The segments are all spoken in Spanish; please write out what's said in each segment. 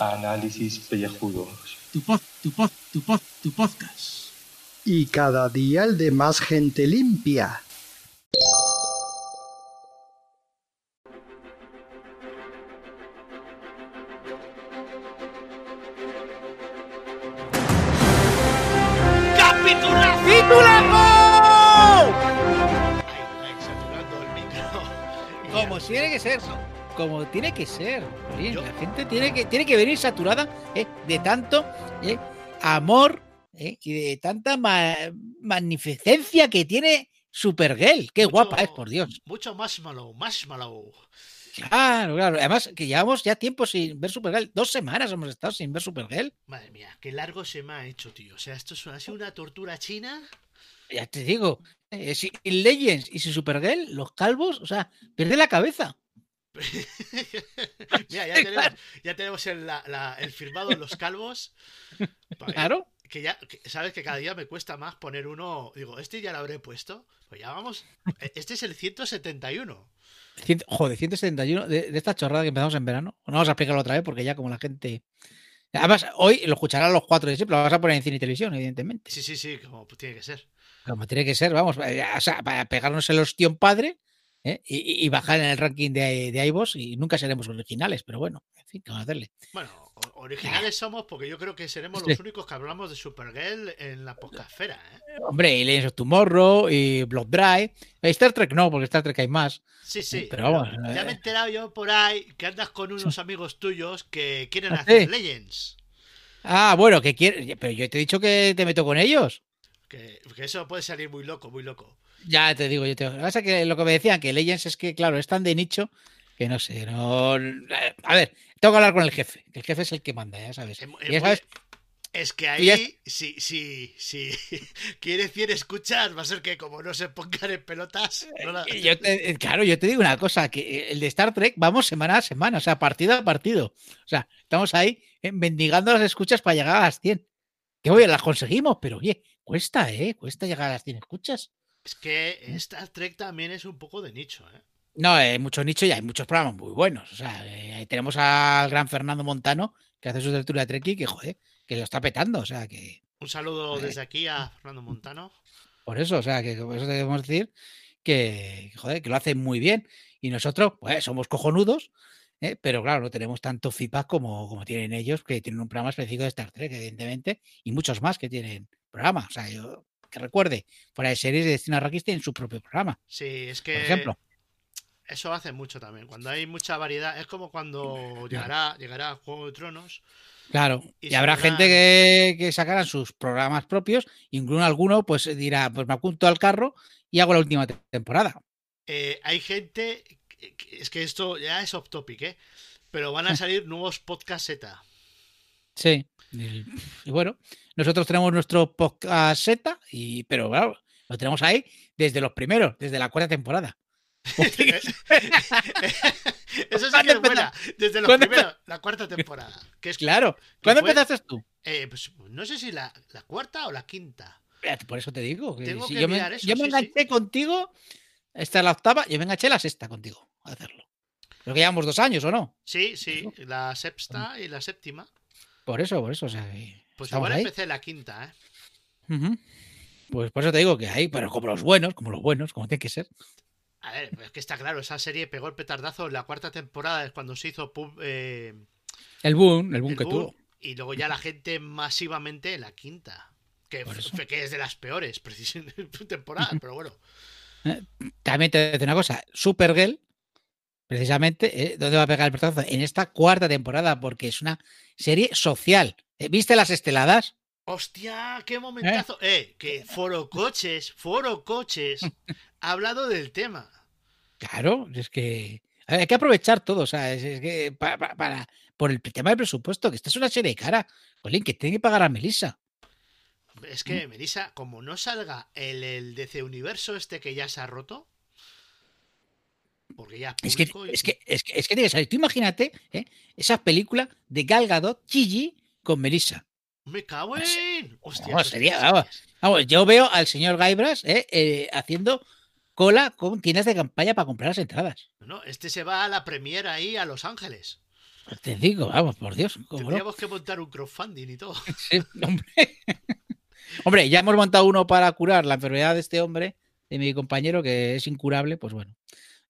Análisis pellejudos. Tu pod, tu pod, tu pod, tu podcast. Y cada día el de más gente limpia. Ser. Como tiene que ser. La gente tiene que, tiene que venir saturada ¿eh? de tanto ¿eh? amor ¿eh? y de tanta ma- magnificencia que tiene Supergirl. Qué guapa es, por Dios. Mucho marshmallow, marshmallow. Claro, claro. Además, que llevamos ya tiempo sin ver Supergirl. Dos semanas hemos estado sin ver Supergirl. Madre mía, qué largo se me ha hecho, tío. O sea, esto es- ha sido una tortura china. Ya te digo. sin Legends y sin Supergirl, los calvos, o sea, pierde la cabeza. Mira, ya tenemos, ya tenemos el, la- la- el firmado en los calvos. Claro. Que ya, que- sabes que cada día me cuesta más poner uno. Digo, este ya lo habré puesto. Pues ya vamos. e- Este es el 171. Cien- joder, 171 de, de esta chorrada que empezamos en verano. No vamos a explicarlo otra vez porque ya como la gente. Además, hoy lo escucharán los cuatro de siempre, lo vas a poner en cine y televisión, evidentemente. Sí, sí, sí, como tiene que ser. Como tiene que ser, vamos, eh, o sea, para pegarnos el ostión padre ¿eh? y, bajar en el ranking de, de iVoox y nunca seremos originales, pero bueno, en fin, ¿qué vamos a hacerle? Bueno, originales somos porque yo creo que seremos Sí. los únicos que hablamos de Supergirl en la podcastfera, ¿eh? Hombre, y Legends of Tomorrow y Blood Drive. Eh, Star Trek no, porque Star Trek hay más. Sí, sí. pero vamos, Ya me he eh. enterado yo por ahí que andas con unos amigos tuyos que quieren Ah, hacer. Legends. Ah, bueno, que quiere. Pero yo te he dicho que te meto con ellos. Que, que eso puede salir muy loco, muy loco. Ya te digo, yo te. Lo que pasa que lo que me decían, que Legends es que, claro, es tan de nicho que no sé, no. A ver, tengo que hablar con el jefe, el jefe es el que manda, ya sabes. Es ya sabes, que ya- ahí, si, si, si quiere quiere escuchar, va a ser que como no se pongan en pelotas. no la- Y yo te- eh, claro, yo te digo una cosa, que el de Star Trek vamos semana a semana, o sea, partido a partido. O sea, estamos ahí eh, mendigando las escuchas para llegar a las 100. Que oye, las conseguimos, pero oye, cuesta, ¿eh? Cuesta llegar a las 100 escuchas. Es que Star Trek también es un poco de nicho, ¿eh? No, hay mucho nicho y hay muchos programas muy buenos. O sea, eh, tenemos al gran Fernando Montano, que hace su tertulia de Trek y que, joder, que lo está petando. O sea, que Un saludo Eh. desde aquí a Fernando Montano. por eso, o sea, que por eso debemos decir que, joder, que lo hace muy bien. Y nosotros, pues, somos cojonudos, ¿eh? pero claro, no tenemos tanto feedback como, como tienen ellos, que tienen un programa específico de Star Trek, evidentemente, y muchos más que tienen programa. O sea, yo que recuerde, fuera de series de Destino Arrakis tienen su propio programa, Sí, es que por ejemplo. eso hace mucho también. Cuando hay mucha variedad, es como cuando llegará, llegará Juego de Tronos. Claro, Y y, habrá gente que, que sacarán sus programas propios, incluso alguno pues dirá, pues me apunto al carro y hago la última te- temporada. Eh, hay gente, es que esto ya es off topic, ¿eh? Pero van a salir nuevos podcast Z. Sí. Y, y bueno, nosotros tenemos nuestro podcast Z, y, pero claro, lo tenemos ahí desde los primeros, desde la cuarta temporada. Eso sí ¿Cuándo que es buena. Desde los ¿Cuándo primeros, la cuarta temporada. Que es, Claro. ¿Cuándo fue? empezaste tú? eh, pues, no sé si la, la cuarta o la quinta. Por eso te digo. Que Tengo si que yo me, eso, yo me sí, sí. enganché contigo, esta es la octava, yo me enganché la sexta contigo a hacerlo. Creo que llevamos dos años, ¿o no? Sí, sí, la sexta y la séptima. Por eso, por eso. O sea, Pues igual ahí. empecé la quinta, ¿eh? Pues por eso te digo que hay, pero como los buenos, como los buenos, como tiene que ser. A ver, es que está claro, esa serie pegó el petardazo en la cuarta temporada, es cuando se hizo pub, eh, El boom, el boom el que boom, tuvo. y luego ya la gente masivamente en la quinta. Que, es de las peores precisamente, temporadas, pero bueno. También te voy a decir una cosa, Supergirl, precisamente, ¿eh? ¿dónde va a pegar el petardazo? En esta cuarta temporada, porque es una serie social. ¿Eh? ¿Viste las esteladas? ¡Hostia! ¡Qué momentazo! Eh, que Foro Coches, Foro Coches, ha hablado del tema. Claro, es que ver, hay que aprovechar todo, o sea, es, es que pa- pa- para, por el tema del presupuesto, que esta es una serie cara, Jolín, que tiene que pagar a Melissa. Es que, Melissa, como no salga el, el DC Universo este que ya se ha roto, porque ya Es que, y- es que, es que, es que tiene que salir. Tú imagínate ¿eh? esa película de Gal Gadot, Gigi, con Melissa. Me cago Así- en. Hostia, No, sería, vamos. Vamos, yo veo al señor Gaibras ¿eh? Eh, haciendo cola con tiendas de campaña para comprar las entradas. No, este se va a la premiera ahí a Los Ángeles. Te digo, vamos, por Dios. Tendríamos que montar un crowdfunding y todo. Sí, hombre. hombre, ya hemos montado uno para curar la enfermedad de este hombre, de mi compañero, que es incurable, pues bueno,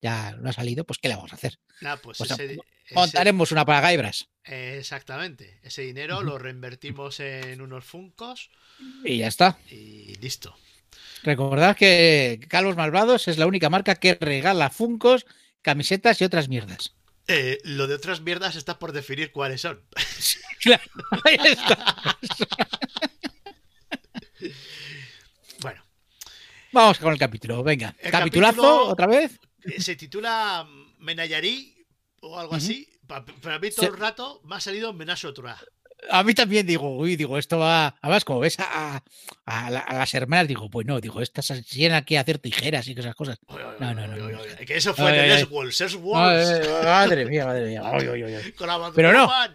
ya no ha salido, pues ¿qué le vamos a hacer? Nah, pues Pues ese, ese- Montaremos una para Gaibras exactamente. Ese dinero lo reinvertimos en unos funcos y ya está. y listo. Recordad que Calvos Malvados es la única marca que regala funcos, camisetas y otras mierdas. Eh, lo de otras mierdas está por definir cuáles son. Claro, ahí está. Bueno, Vamos con el capítulo, venga. El Capitulazo, capítulo- otra vez. Eh, se titula Menayarí o algo Ujú. así. Pa- Para mí todo el rato me ha salido Menacho Otra. A mí también digo, uy, digo, esto va. Además, como ves a, a la- a las hermanas, digo, pues no, digo, estas tienen aquí a hacer tijeras y esas cosas. No, no, no, no. Que eso fue de Les. Walls, Les Ay, Walls. madre mía, madre mía. Con la Pero no. Ay,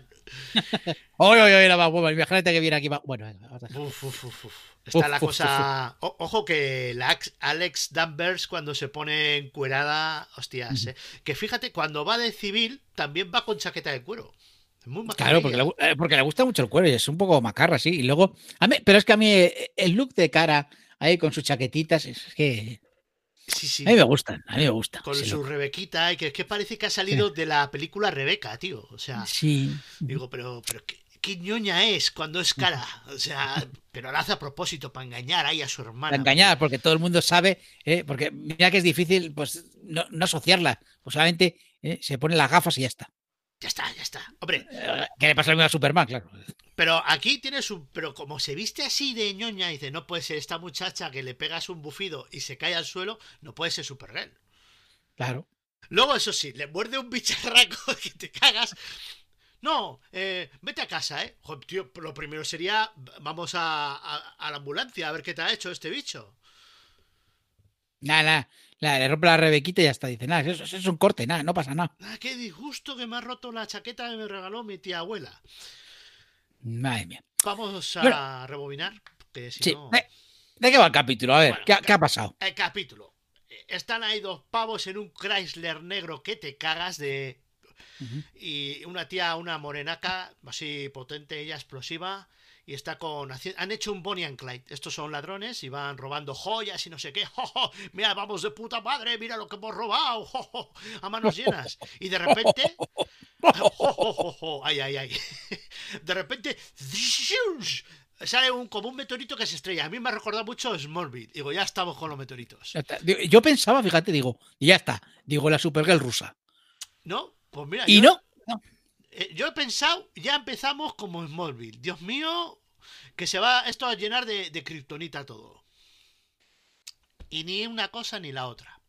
ay, la Batwoman. Imagínate que viene aquí. va- Bueno, uf, uf, uf. Está la cosa. O- ojo que la Alex Danvers cuando se pone encuerada, hostias, eh. Que fíjate, cuando va de civil, también va con chaqueta de cuero. Es muy Claro, porque le, eh, porque le gusta mucho el cuero y es un poco macarra, sí. Y luego, a mí, pero es que a mí eh, el look de cara ahí con sus chaquetitas es que Sí, sí. a mí me gustan, a mí me gusta. Con su look. Rebequita, y que es que parece que ha salido de la película Rebeca, tío. O sea, Sí. digo, pero, pero ¿qué, qué ñoña es cuando es cara? O sea, pero lo hace a propósito para engañar ahí a su hermana. Para engañar, porque todo el mundo sabe, eh, porque mira que es difícil pues no, no asociarla. Pues solamente eh, se pone las gafas y ya está. Ya está, ya está. Hombre, Eh, Que le pasa lo mismo a Superman, claro. Pero aquí tiene su. Pero como se viste así de ñoña, dice, no puede ser esta muchacha que le pegas un bufido y se cae al suelo, no puede ser Supergirl. Claro. Luego, eso sí, le muerde un bicharraco que te cagas. No, eh, vete a casa, ¿eh? Tío, lo primero sería, vamos a, a- a la ambulancia a ver qué te ha hecho este bicho. Nada, nada. nada, le rompe la rebequita y ya está. Dice, nada, eso, eso es un corte, nada, no pasa nada. Ah, qué disgusto que me ha roto la chaqueta que me regaló mi tía abuela. Madre mía. Vamos a Bueno. rebobinar, porque si Sí. no... ¿De, de qué va el capítulo? A ver, Bueno, ¿qué, qué ha pasado? El capítulo. Están ahí dos pavos en un Chrysler negro que te cagas de... Y una tía, una morenaca, así potente, ella explosiva, y está con... Han hecho un Bonnie and Clyde. Estos son ladrones y van robando joyas y no sé qué. ¡Jo, jo! Mira, vamos de puta madre, mira lo que hemos robado. ¡Jo! A manos llenas. Y de repente... ¡Ay, ay, ay! De repente... Sale un, como un meteorito que se estrella. A mí me ha recordado mucho Smallville. Digo, ya estamos con los meteoritos. Yo pensaba, fíjate, digo, y ya está. Digo, la Supergirl rusa. ¿No? Pues mira, Y yo, no, eh, yo he pensado, ya empezamos como Smallville. Dios mío, que se va esto a llenar de, de kriptonita todo. Y ni una cosa ni la otra.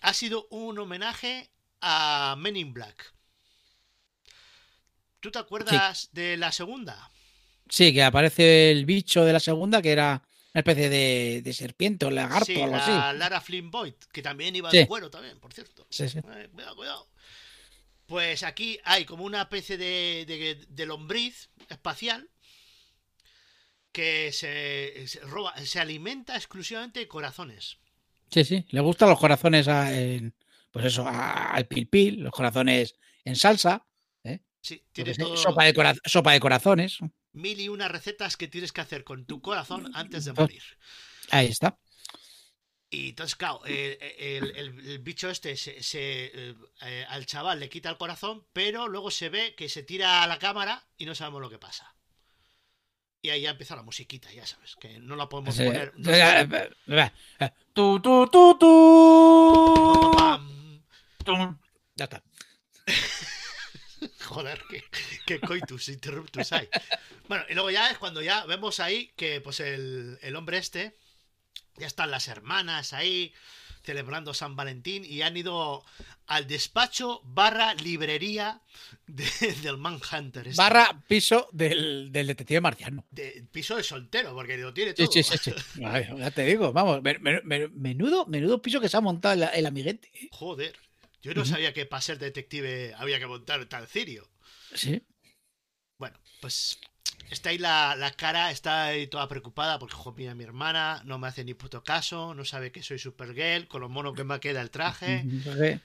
Ha sido un homenaje a Men in Black. ¿Tú te acuerdas de la segunda? Sí, que aparece el bicho de la segunda, que era una especie de, de serpiente o lagarto sí, o algo la así. Lara Flynn Boyd, que también iba Sí. de cuero también, por cierto. Sí, sí. Eh, cuidado, cuidado. Pues aquí hay como una especie de, de, de lombriz espacial que se, se roba, se alimenta exclusivamente de corazones. Sí, sí. Le gustan los corazones a- en- pues eso, a- al pil pil, los corazones en salsa. Sí, yo tiene todo sopa, de cora- sopa de corazones. mil y una recetas que tienes que hacer con tu corazón antes de morir. Ahí está. Y entonces, claro, el, el- bicho este se, se, eh, eh, al chaval le quita el corazón, pero luego se ve que se tira a la cámara y no sabemos lo que pasa. Y ahí ya empieza la musiquita, ya sabes, que no la podemos Sí. poner. no Tu, tu, tu. Ya está. Joder, qué, qué coitus interruptus hay. Bueno, y luego ya es cuando ya vemos ahí que pues el, el hombre este, ya están las hermanas ahí celebrando San Valentín y han ido al despacho barra librería de- del Manhunter. este. Barra piso del, del detective marciano. de piso de soltero, porque lo tiene todo. sí, sí, sí. Ay, ya te digo, vamos, men- men- men- menudo, menudo piso que se ha montado el, el amiguete. ¿eh? Joder. Yo no sabía que para ser detective había que montar tal cirio. Sí. Bueno, pues Está ahí la, la cara, está ahí toda preocupada porque, jo, mira, mi hermana no me hace ni puto caso, no sabe que soy Supergirl, con lo mono que me queda el traje,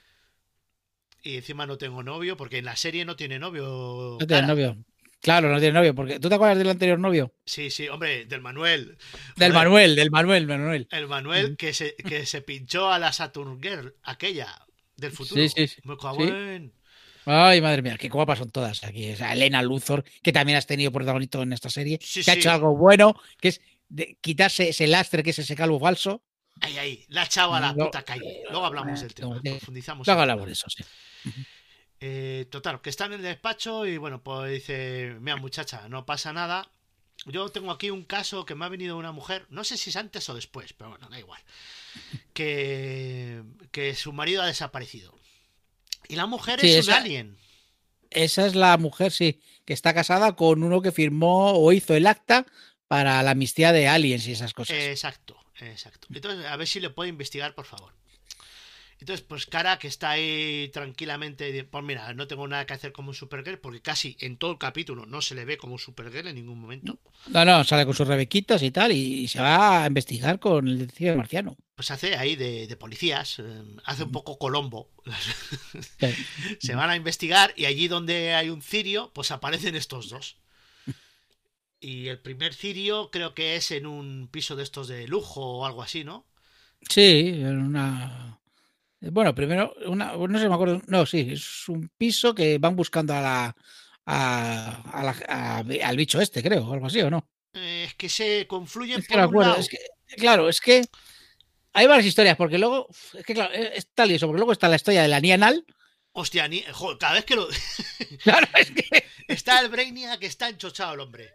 y encima no tengo novio, porque en la serie no tiene novio. No tiene novio. Claro, no tiene novio. Porque, ¿Tú te acuerdas del anterior novio? Sí, sí, hombre, del Manuel. Del Manuel, del Manuel, Manuel. El Manuel que se, que se pinchó a la Saturn Girl, aquella del futuro. Sí, sí, sí. Me cago en- Ay, madre mía, qué guapas son todas aquí. O sea, Elena Luthor, que también has tenido protagonista en esta serie, Sí, que ha hecho algo bueno, que es de quitarse ese lastre que es ese calvo falso. Ahí, ahí, la echaba a la No, puta calle. Luego hablamos del tema, no, profundizamos. Luego hablamos de eso, sí. Eh, total, que están en el despacho y bueno, pues dice, mira muchacha, no pasa nada. Yo tengo aquí un caso que me ha venido una mujer, no sé si es antes o después, pero bueno, da igual. Que, que su marido ha desaparecido. Y la mujer Sí, es un alien. Esa es la mujer, sí, que está casada con uno que firmó o hizo el acta para la amnistía de aliens y esas cosas. Exacto, exacto. Entonces, a ver si le puede investigar, por favor. Entonces, pues Cara, que está ahí tranquilamente, pues mira, no tengo nada que hacer como un Supergirl, porque casi en todo el capítulo no se le ve como un Supergirl en ningún momento. No, no, sale con sus rebequitas y tal, y, se va a investigar con el detective marciano. Pues hace ahí de, de policías, eh, hace un poco Colombo. Sí. se van a investigar y allí donde hay un cirio, pues aparecen estos dos. Y el primer cirio creo que es en un piso de estos de lujo o algo así, ¿no? Sí, en una. Bueno, primero, una, no sé, me acuerdo. No, sí, es un piso que van buscando a la. A, a la- a- al bicho este, creo, o algo así, ¿o no? Eh, es que se confluyen Es que por no un lado. Es que, claro, es que hay varias historias, porque luego. Es que, claro, es tal y eso, porque luego está la historia de la Nianal. Hostia, ni... joder, cada vez que lo... Claro, es que está el Brainiac que está enchochado el hombre.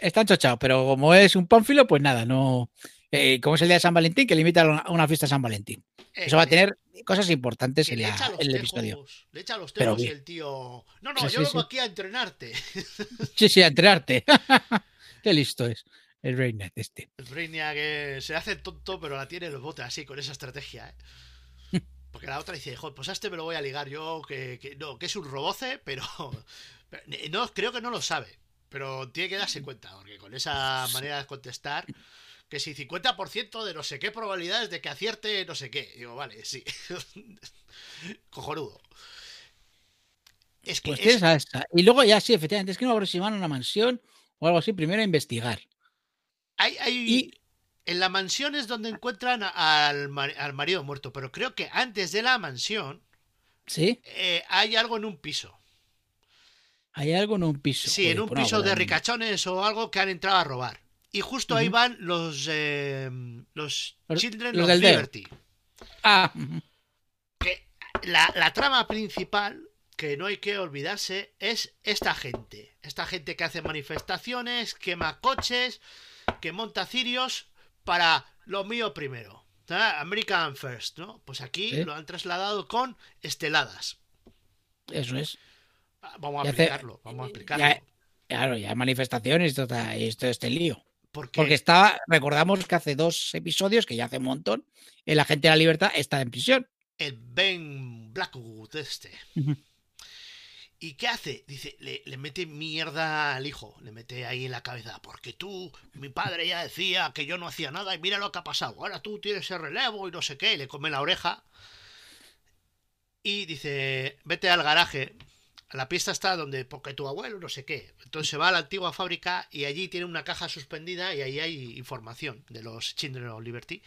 está enchochado, pero como es un pánfilo, pues nada, no. Eh, como es el día de San Valentín, que le invitan a una- fiesta de San Valentín. Eso va a Eh, tener cosas importantes en, le la- echa los en el tejos, episodio. Le echa los Pero tejos y bien. el tío... No, no, Sí, yo sí, vengo sí. aquí a entrenarte. Sí, sí, a entrenarte. Qué listo es el Reynet este. El Brainiac que se hace tonto, pero la tiene en los botes así, con esa estrategia, ¿eh? Porque la otra dice, joder, pues a este me lo voy a ligar yo, que, que no, que es un roboce, pero, pero no, creo que no lo sabe. Pero tiene que darse cuenta, porque con esa manera de contestar, que si 50% de no sé qué probabilidades de que acierte no sé qué. Digo, vale, sí. Cojonudo. Es que Pues es-. Y luego ya sí, efectivamente, es que no aproximan a una mansión o algo así, primero a investigar. hay, hay- Y en la mansión es donde encuentran al, al marido muerto, pero creo que antes de la mansión sí, eh, hay algo en un piso. hay algo en un piso. Sí, en un pues piso de ricachones o algo que han entrado a robar. Y justo ahí van los los, los Children los of. Liberty. Ah. Que la, la trama principal, que no hay que olvidarse, es esta gente. Esta gente que hace manifestaciones, quema coches, que monta cirios para lo mío primero. American First, ¿no? Pues aquí lo han trasladado con esteladas. eso es. Vamos a hace- explicarlo, vamos a explicarlo. Ya, claro, ya hay manifestaciones y todo, y esto este lío. Porque, Porque estaba, recordamos que hace dos episodios, que ya hace un montón, el agente de la libertad está en prisión. el Ben Blackwood este. ¿Y qué hace? Dice, le, le mete mierda al hijo, le mete ahí en la cabeza, porque tú, mi padre ya decía que yo no hacía nada y mira lo que ha pasado, ahora tú tienes el relevo y no sé qué, y le come la oreja. Y dice, vete al garaje, la pista está donde, porque tu abuelo no sé qué. Entonces se va a la antigua fábrica y allí tiene una caja suspendida y ahí hay información de los Children of Liberty.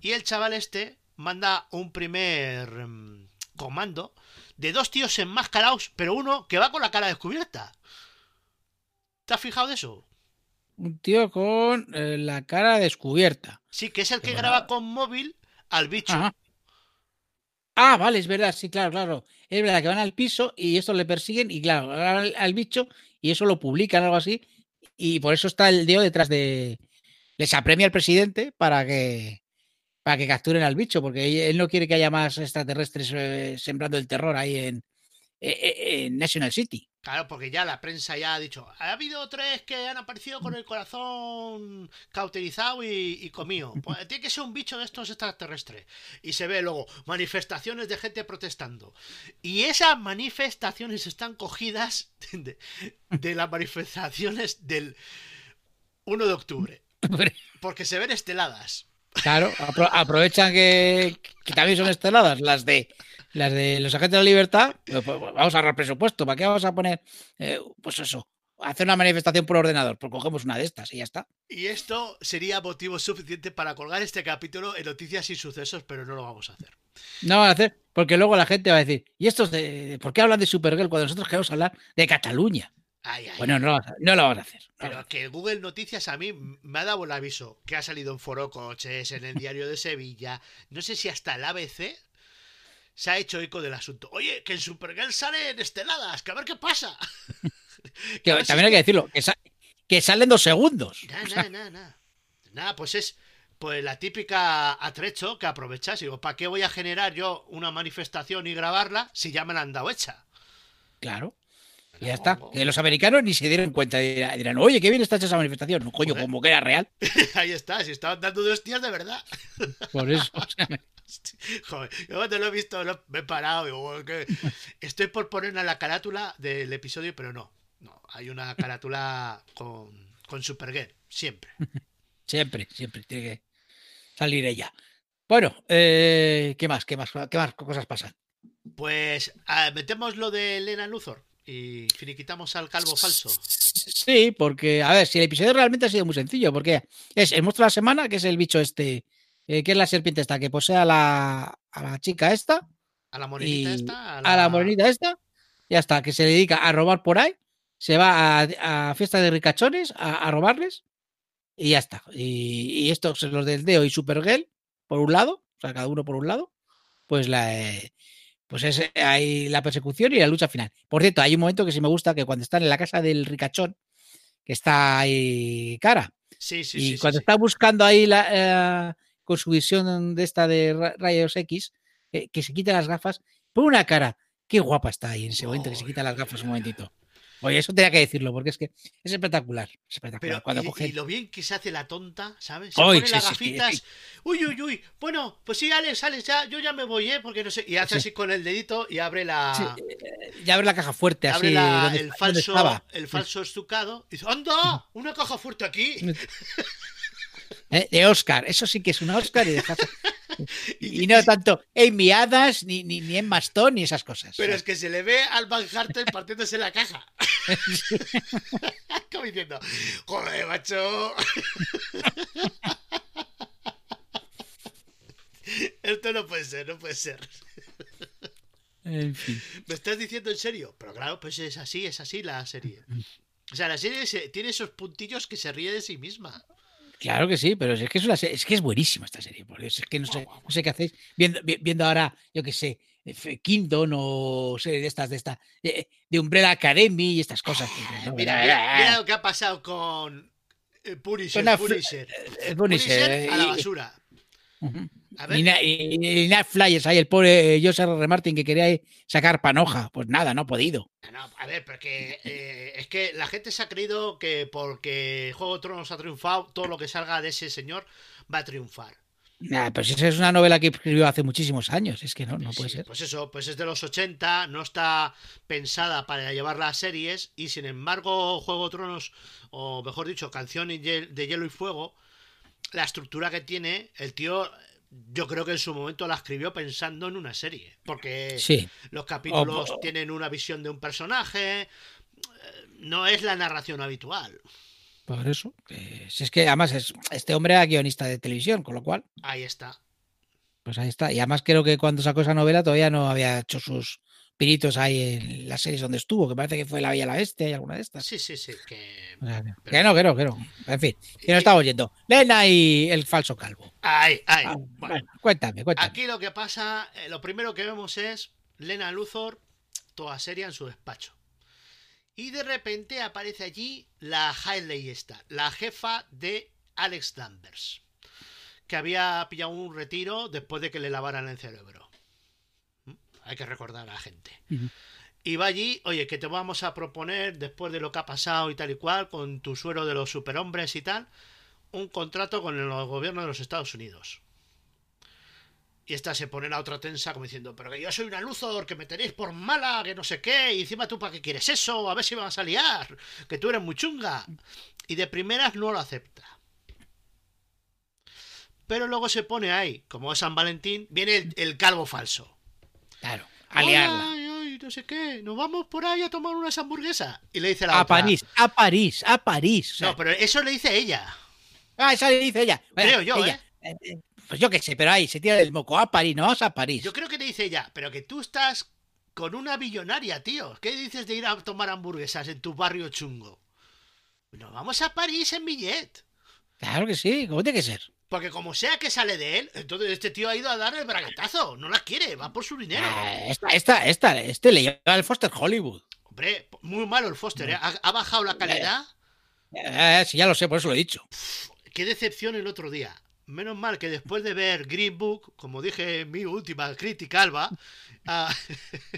Y el chaval este manda un primer mm, comando de dos tíos enmascarados, pero uno que va con la cara descubierta. ¿Te has fijado de eso? Un tío con eh, la cara descubierta. Sí, que es el que graba con móvil al bicho. Ajá. Ah, vale, es verdad, sí, claro, claro. Es verdad que van al piso y esto le persiguen y claro, al, al bicho y eso lo publican algo así y por eso está el Dio detrás de... Les apremia al presidente para que para que capturen al bicho, porque él- no quiere que haya más extraterrestres eh, sembrando el terror ahí en, eh, eh, en National City. Claro, porque ya la prensa ya ha dicho, ha habido tres que han aparecido con el corazón cauterizado y, y comido. Pues tiene que ser un bicho de estos extraterrestres. Y se ve luego manifestaciones de gente protestando. Y esas manifestaciones están cogidas de, de las manifestaciones del 1 de octubre. Porque se ven esteladas. Claro, apro- aprovechan que, que también son esteladas las de las de los agentes de la libertad. Pues, pues, vamos a ahorrar presupuesto. ¿Para qué vamos a poner, eh, pues eso, hacer una manifestación por ordenador? Pues cogemos una de estas y ya está. Y esto sería motivo suficiente para colgar este capítulo en noticias y sucesos, pero no lo vamos a hacer. No van a hacer, porque luego la gente va a decir, ¿y estos de por qué hablan de Supergirl cuando nosotros queremos hablar de Cataluña? Ay, ay. Bueno, no lo, vamos a- no lo vamos a hacer. Pero vamos que Google Noticias a mí me ha dado el aviso que ha salido en Foro Coches, en el Diario de Sevilla, no sé si hasta el ABC se ha hecho eco del asunto. Oye, que en Supergirl salen esteladas, que a ver qué pasa. Que si también hay que decirlo, que, sa- que salen dos segundos. Nada, nada, nada, nada. Pues es pues la típica atrecho que aprovechas. Y digo, ¿para qué voy a generar yo una manifestación y grabarla si ya me la han dado hecha? Claro. Y ya está. Que los americanos ni se dieron cuenta. Dirán, oye, qué bien está hecha esa manifestación. No, coño, como que era real. Ahí está, si estaban dando de hostias de verdad. Por eso. o sea, Joder, yo cuando lo he visto lo- me he parado. Digo, "Joder, que Estoy por poner a la carátula del episodio, pero no. No, hay una carátula con, con Supergirl, siempre. siempre, siempre tiene que salir ella. Bueno, eh, ¿qué más? ¿Qué más? ¿Qué más cosas pasan? Pues ah, metemos lo de Elena Luthor y finiquitamos al calvo falso. Sí, porque, a ver, si el episodio realmente ha sido muy sencillo, porque es el monstruo de la semana, que es el bicho este, eh, que es la serpiente esta, que posee a la, a la chica esta, A la morenita y esta. a la morenita esta, ya está, que se dedica a robar por ahí, se va a, a fiestas de ricachones a, a robarles, y ya está. Y, y estos, los del Deo y Supergirl, por un lado, o sea, cada uno por un lado, pues la... eh, pues es ahí la persecución y la lucha final. Por cierto, hay un momento que sí me gusta que cuando están en la casa del ricachón, que está ahí cara, Sí, sí, y sí. cuando está buscando ahí la, eh, con su visión de esta de ra- rayos X, eh, que se quita las gafas, pone una cara. Qué guapa está ahí en ese momento que se quita las gafas un momentito. Oye, eso tenía que decirlo, porque es que es espectacular. es espectacular. Pero, cuando y, coge- y lo bien que se hace la tonta, ¿sabes? Se pone sí, las sí, gafitas. sí. Uy, uy, uy. Bueno, pues sí, Alex, Alex, ya, yo ya me voy, ¿eh? Porque no sé. Y hace Sí. así con el dedito y abre la. Sí, eh, ya abre la caja fuerte, abre así. la- donde- el falso, el falso estucado. Y dice, ¡anda! Una caja fuerte aquí. Eh, De Oscar, eso sí que es una Oscar y dejas- Y no tanto Amy Adams, ni, ni, ni Emma Stone, ni esas cosas. Pero es que se le ve al Van Harten partiéndose la caja. Como diciendo, joder, macho. Esto no puede ser, no puede ser. En fin. ¿Me estás diciendo en serio? Pero claro, pues es así, es así la serie. O sea, la serie se- tiene esos puntillos que se ríe de sí misma. Claro que sí, pero es que es, una es que es buenísima esta serie. Porque es que no sé, no sé qué hacéis viendo, vi- viendo ahora, yo qué sé, Kingdom o serie de estas, de esta, de, de Umbrella Academy y estas cosas. no, Mira, mira, mira lo que ha pasado con eh, Punisher. Fl- Punisher. eh, Punisher, a la y- A ver, Y, na- y- y Night Flyers, ahí el pobre Joseph R. Martin que quería sacar panoja. Pues nada, no ha podido. No, a ver, porque eh, es que la gente se ha creído que porque Juego de Tronos ha triunfado, todo lo que salga de ese señor va a triunfar. Nah, pero si esa es una novela que escribió hace muchísimos años, es que no, no puede Sí, ser. Pues eso, pues es de los 80, no está pensada para llevarla a series y sin embargo Juego de Tronos, o mejor dicho, Canción de Hielo y Fuego, la estructura que tiene, el tío, yo creo que en su momento la escribió pensando en una serie, porque Sí, los capítulos O- tienen una visión de un personaje, eh, no es la narración habitual. por eso. que si es que además es, este hombre era guionista de televisión, con lo cual, Ahí está. pues ahí está. Y además creo que cuando sacó esa novela todavía no había hecho sus piritos ahí en las series donde estuvo, que parece que fue La y la Bestia y alguna de estas. Sí, sí, sí, que... O sea, que, que no, que no, que no. En fin, que no estamos oyendo. Lena y el falso calvo. Ay, ay. Ah, Bueno, bueno, cuéntame, cuéntame. Aquí lo que pasa, eh, lo primero que vemos es Lena Luthor, toda seria en su despacho. Y de repente aparece allí la Hailey esta, la jefa de Alex Danvers, que había pillado un retiro después de que le lavaran el cerebro. Hay que recordar a la gente. Y va allí, oye, que te vamos a proponer, después de lo que ha pasado y tal y cual, con tu suero de los superhombres y tal, un contrato con el gobierno de los Estados Unidos. Y esta se pone la otra tensa como diciendo, pero que yo soy una Luthor, que me tenéis por mala, que no sé qué, y encima tú para qué quieres eso, a ver si me vas a liar, que tú eres muy chunga. Y de primeras no lo acepta. Pero luego se pone ahí, como es San Valentín, viene el, el calvo falso. Claro, a liarla. Ay, ay, no sé qué, nos vamos por ahí a tomar unas hamburguesas. Y le dice la A otra, París, a París, a París. o sea, No, pero eso le dice ella. Ah, eso le dice ella. Creo yo, ella, eh, eh, Pues yo qué sé, pero ahí se tira el moco. A París, no vamos a París. Yo creo que te dice ella, pero que tú estás con una billonaria, tío. ¿Qué dices de ir a tomar hamburguesas en tu barrio chungo? Nos vamos a París en billet. Claro que sí, ¿cómo tiene que ser? Porque como sea que sale de él, entonces este tío ha ido a darle el braguetazo. No la quiere, va por su dinero. Ah, esta, esta, esta, este le lleva el Foster Hollywood. Hombre, muy malo el Foster, ¿eh? Ha, ha bajado la calidad. Eh, sí, ya lo sé, por eso lo he dicho. Qué decepción el otro día. Menos mal que después de ver Green Book, como dije en mi última crítica, Alba, ah,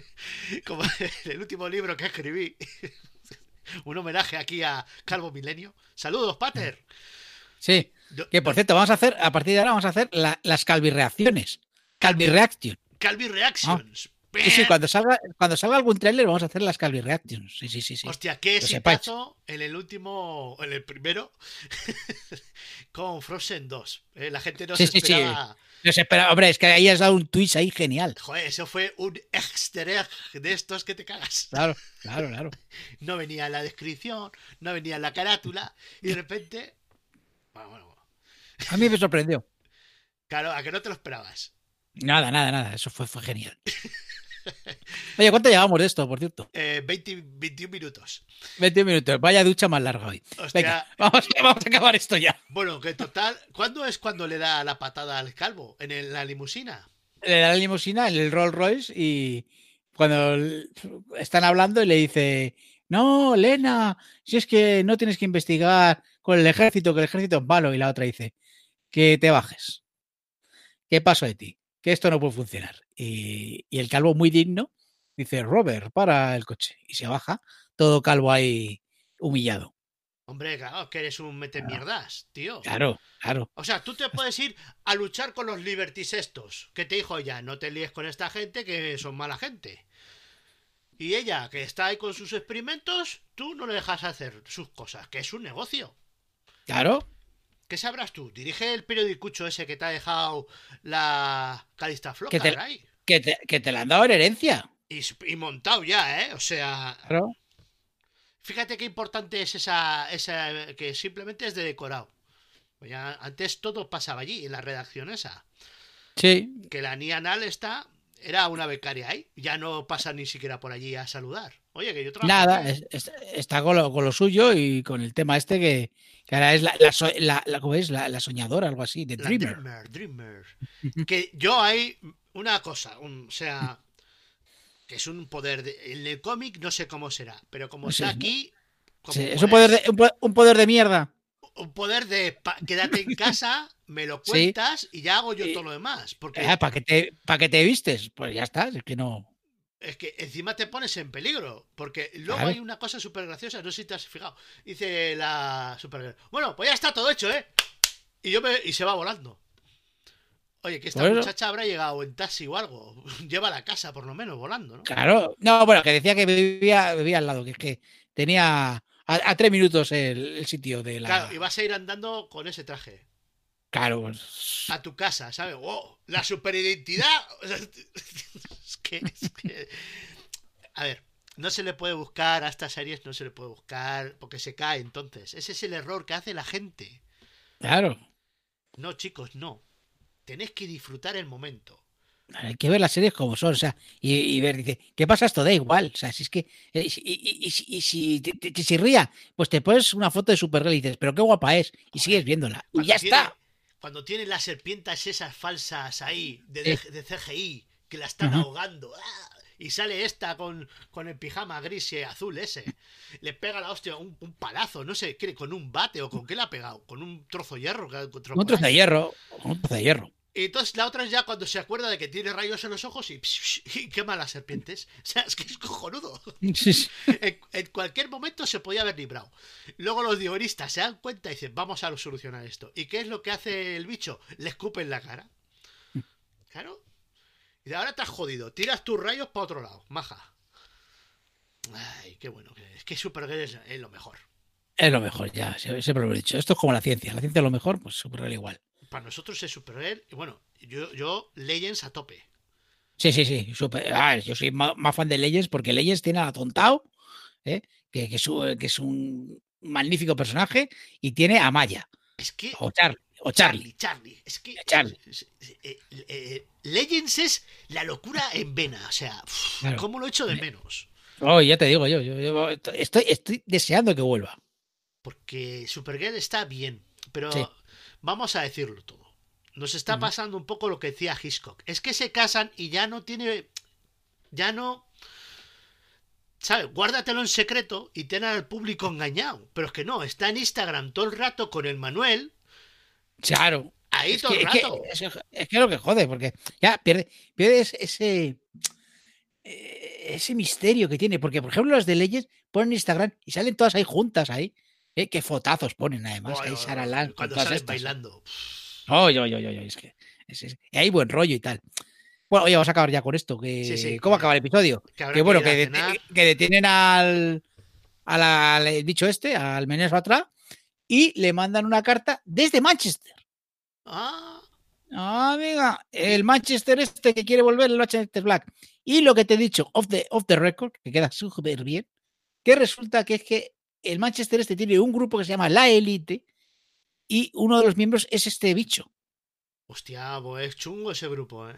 como el último libro que escribí, un homenaje aquí a Calvo Milenio. Saludos, Pater. Sí. Que por cierto, vamos a hacer, a partir de ahora vamos a hacer la- las Calvi-reacciones. Calvi-reaction. Calvi Reactions. Sí, sí, cuando salga, cuando salga algún tráiler vamos a hacer las Calvi-reactions. Sí, sí, sí, sí. Hostia, qué exitazo en el último, en el primero, con Frozen 2. Eh, La gente no Sí, se sí, sí. esperaba. No sé, pero, hombre, es que ahí has dado un twist ahí genial. Joder, eso fue un easter egg de estos que te cagas. Claro, claro, claro. No venía en la descripción, no venía en la carátula, y de repente. Bueno, bueno. A mí me sorprendió. Claro, a que no te lo esperabas. Nada, nada, nada. Eso fue, fue genial. Oye, ¿cuánto llevamos de esto, por cierto? Eh, 20, 21 minutos. 20 minutos. Vaya ducha más larga hoy. Hostia. Venga, vamos, vamos a acabar esto ya. Bueno, que total. ¿Cuándo es cuando le da la patada al calvo? ¿En el- la limusina? Le da la limusina en el Rolls Royce y cuando están hablando y le dice, no, Lena, si es que no tienes que investigar con el ejército, que el ejército es malo. Y la otra dice, que te bajes. ¿Qué pasó de ti? Que esto no puede funcionar. Y, y el calvo muy digno dice, Robert, para el coche. Y se baja, todo calvo ahí humillado. Hombre, claro, que eres un mete mierdas, tío. Claro, claro. O sea, tú te puedes ir a luchar con los liberties estos. Que te dijo ella, no te líes con esta gente que son mala gente. Y ella, que está ahí con sus experimentos, tú no le dejas hacer sus cosas, que es un negocio. Claro. ¿Qué sabrás tú? Dirige el periodicucho ese que te ha dejado la Calista Que Floca te- ahí. Que te, que te la han dado en herencia. Y, y montado ya, ¿eh? O sea, Claro. fíjate qué importante es esa, esa que simplemente es de decorado. Pues ya antes todo pasaba allí, en la redacción esa. Sí, que la Nia Nal está era una becaria ahí, ya no pasa ni siquiera por allí a saludar. Oye, que yo trabajo Nada, aquí. es- es- está con lo, con lo suyo y con el tema este que, que ahora es la, la, so- la- la- ¿cómo es? La, la soñadora, algo así, de Dreamer. Dreamer, Dreamer. que yo hay una cosa, un- o sea, que es un poder de, en el cómic no sé cómo será, pero como Sí, está es- aquí como Sí, es un poder, de, un, po- un poder de mierda. un poder de pa- quédate en casa, me lo Sí. cuentas y ya hago yo todo lo demás, porque ¿Para qué, te, pa' te vistes? Pues ya está, es que no. Es que encima te pones en peligro, porque luego Claro. hay una cosa súper graciosa, no sé si te has fijado. Dice la Supergirl, bueno, pues ya está todo hecho, ¿eh? Y, yo me, y se va volando. Oye, que esta Bueno. muchacha habrá llegado en taxi o algo. Lleva a la casa, por lo menos, volando, ¿no? Claro. No, bueno, que decía que vivía, vivía al lado, que es que tenía a, a tres minutos el, el sitio de la. Claro, y vas a ir andando con ese traje Claro, a tu casa, ¿sabes? ¡Wow! La superidentidad. Es, que, es que- A ver, no se le puede buscar a estas series, no se le puede buscar porque se cae entonces. Ese es el error que hace la gente. claro. No, chicos, no. Tenéis que disfrutar el momento. Hay que ver las series como son, o sea, y, y ver, dice, ¿qué pasa? Esto da igual, o sea, si es que, eh, y, si- y- y si- y si te, te- te chirría, pues te pones una foto de Supergirl y dices, pero qué guapa es, y sigues viéndola, y ya tiene- está. Cuando tiene las serpientes esas falsas ahí de, de CGI que la están Ajá. ahogando. ¡ah! Y sale esta con, con el pijama gris y azul ese. Le pega la hostia un, un palazo, no sé, con un bate o con qué le ha pegado. Con un trozo de hierro que ha encontrado Un trozo de hierro, un trozo de hierro. Y entonces la otra es ya cuando se acuerda de que tiene rayos en los ojos y, y quema las serpientes. O sea, es que es cojonudo. Sí. En, en cualquier momento se podía haber librado. Luego los guionistas se dan cuenta y dicen, vamos a solucionar esto. ¿Y qué es lo que hace el bicho? Le escupe en la cara. Claro. Y de ahora te has jodido. Tiras tus rayos para otro lado. Maja. Ay, qué bueno. que- Es que Supergirl es, es lo mejor. Es lo mejor, ya, sie- siempre lo he dicho. Esto es como la ciencia. La ciencia es lo mejor, pues Supergirl igual. Para nosotros es Supergirl. Y bueno, yo, yo Legends a tope. Sí, sí, sí. super- ah, yo soy más, fan de Leyes porque Leyes tiene a Tontao, ¿eh? que, que es un, que es un magnífico personaje, y tiene a Maya, Es que o Charlie. O Charlie. Charlie, Es que Charlie. es- es- eh, eh, Legends es la locura en vena. O sea, uf, Claro. ¿cómo lo echo de menos? Oh, ya te digo yo, yo, yo estoy, estoy deseando que vuelva. Porque Supergirl está bien, pero Sí. Vamos a decirlo todo. Nos está pasando un poco lo que decía Hitchcock. Es que se casan y ya no tiene. Ya no. ¿Sabes? Guárdatelo en secreto y ten al público engañado. Pero es que no, está en Instagram todo el rato con el Manuel. Claro. Ahí Es todo que, el rato. es que- es que lo que jode, porque ya pierde, pierdes ese, eh, ese misterio que tiene. Porque, por ejemplo, los de Leyes ponen Instagram y salen todas ahí juntas ahí. ¿Eh? Qué fotazos ponen además. Ahí Cuando salen estas. bailando. Oh, yo, yo, yo, yo, es que es- hay buen rollo y tal. Bueno, oye, vamos a acabar ya con esto. Que, Sí, sí, ¿Cómo que- acaba el episodio? Que bueno, que, cenar. deti- que detienen al, al, al bicho este, al Menes Batra, y le mandan una carta desde Manchester. Ah, Ah, amiga, el Manchester este que quiere volver, el Manchester Black. Y lo que te he dicho, off the, off the record, que queda súper bien, que resulta que es que el Manchester este tiene un grupo que se llama La Elite y uno de los miembros es este bicho. hostia, pues es chungo ese grupo, eh.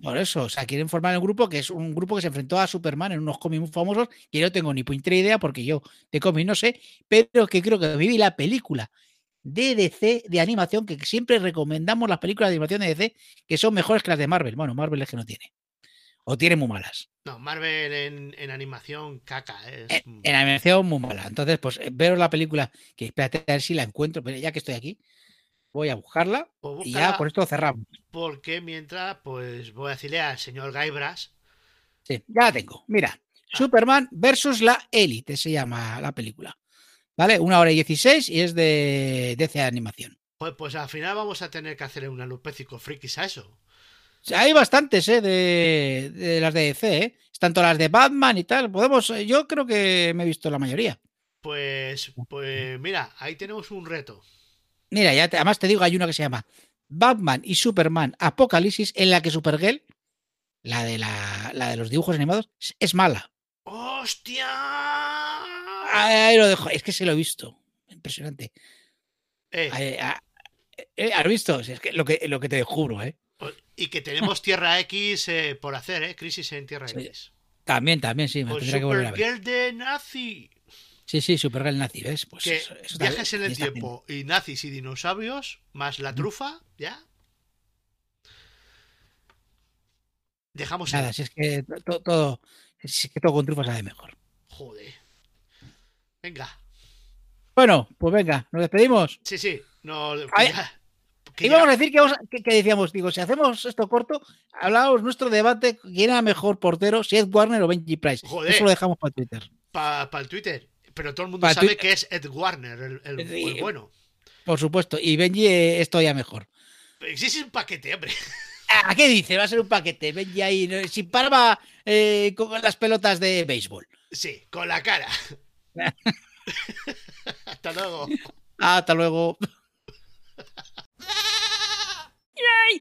Por eso, o sea, quieren formar un grupo que es un grupo que se enfrentó a Superman en unos cómics muy famosos que no tengo ni puñetera idea porque yo de cómics no sé, pero que creo que vi la película de DC de animación, que siempre recomendamos las películas de animación de DC que son mejores que las de Marvel. Bueno, Marvel es que no tiene. O tiene muy malas. No, Marvel en, en animación caca. Es, En, en animación muy mala. Entonces, pues eh, veo la película, que espérate a ver si la encuentro, pero ya que estoy aquí, voy a buscarla Pues y ya por esto cerramos. Porque mientras, pues voy a decirle al señor Gaibras. Sí, ya la tengo. Mira, Ah. Superman versus la Élite se llama la película. ¿Vale? Una hora y 16 y es de DC Animación. Pues, pues al final vamos a tener que hacerle una lupecico frikis a eso. Sea, hay bastantes ¿eh? de, de las de DC, ¿eh? Tanto las de Batman y tal. Podemos, eh, yo creo que me he visto la mayoría. Pues, pues mira, ahí tenemos un reto. Mira, ya te- además te digo, hay una que se llama Batman y Superman Apocalipsis, en la que Supergirl, la de, la, la de los dibujos animados, es- mala. ¡Hostia! Ahí lo dejo. Es que se lo he visto. Impresionante. Eh, Ahí, ah, eh, ¿Has visto? Es que lo que, lo que te descubro, ¿eh? Y que tenemos Tierra X eh, por hacer, ¿eh? Crisis en Tierra Sí, X. También, también, sí, me Con tendré que volver a ver. De nazi. Sí, sí, Supergirl nazi, ¿ves? Pues que eso, eso viajes en el bien. tiempo y nazis y dinosaurios, más la trufa, ¿ya? Dejamos Nada, el... si es que to- to- todo, si es que todo con trufas sabe mejor. Joder. Venga. Bueno, pues venga, nos despedimos. Sí, sí. No, ya- que Íbamos ya- a decir que, vamos a- que- que decíamos, digo, si hacemos esto corto, hablábamos nuestro debate, quién era mejor portero, si Ed Warner o Benji Price. Joder. Eso lo dejamos para Twitter. para el Twitter. Pero todo el mundo Pa' sabe Twitter. que es Ed Warner, el, el- bueno. Por supuesto. Y Benji eh, es todavía mejor. Existe un paquete, hombre. ¿A qué dice? Va a ser un paquete. Benji ahí, sin barba, eh, con las pelotas de béisbol. Sí, con la cara. Hasta luego. Hasta luego. Yay!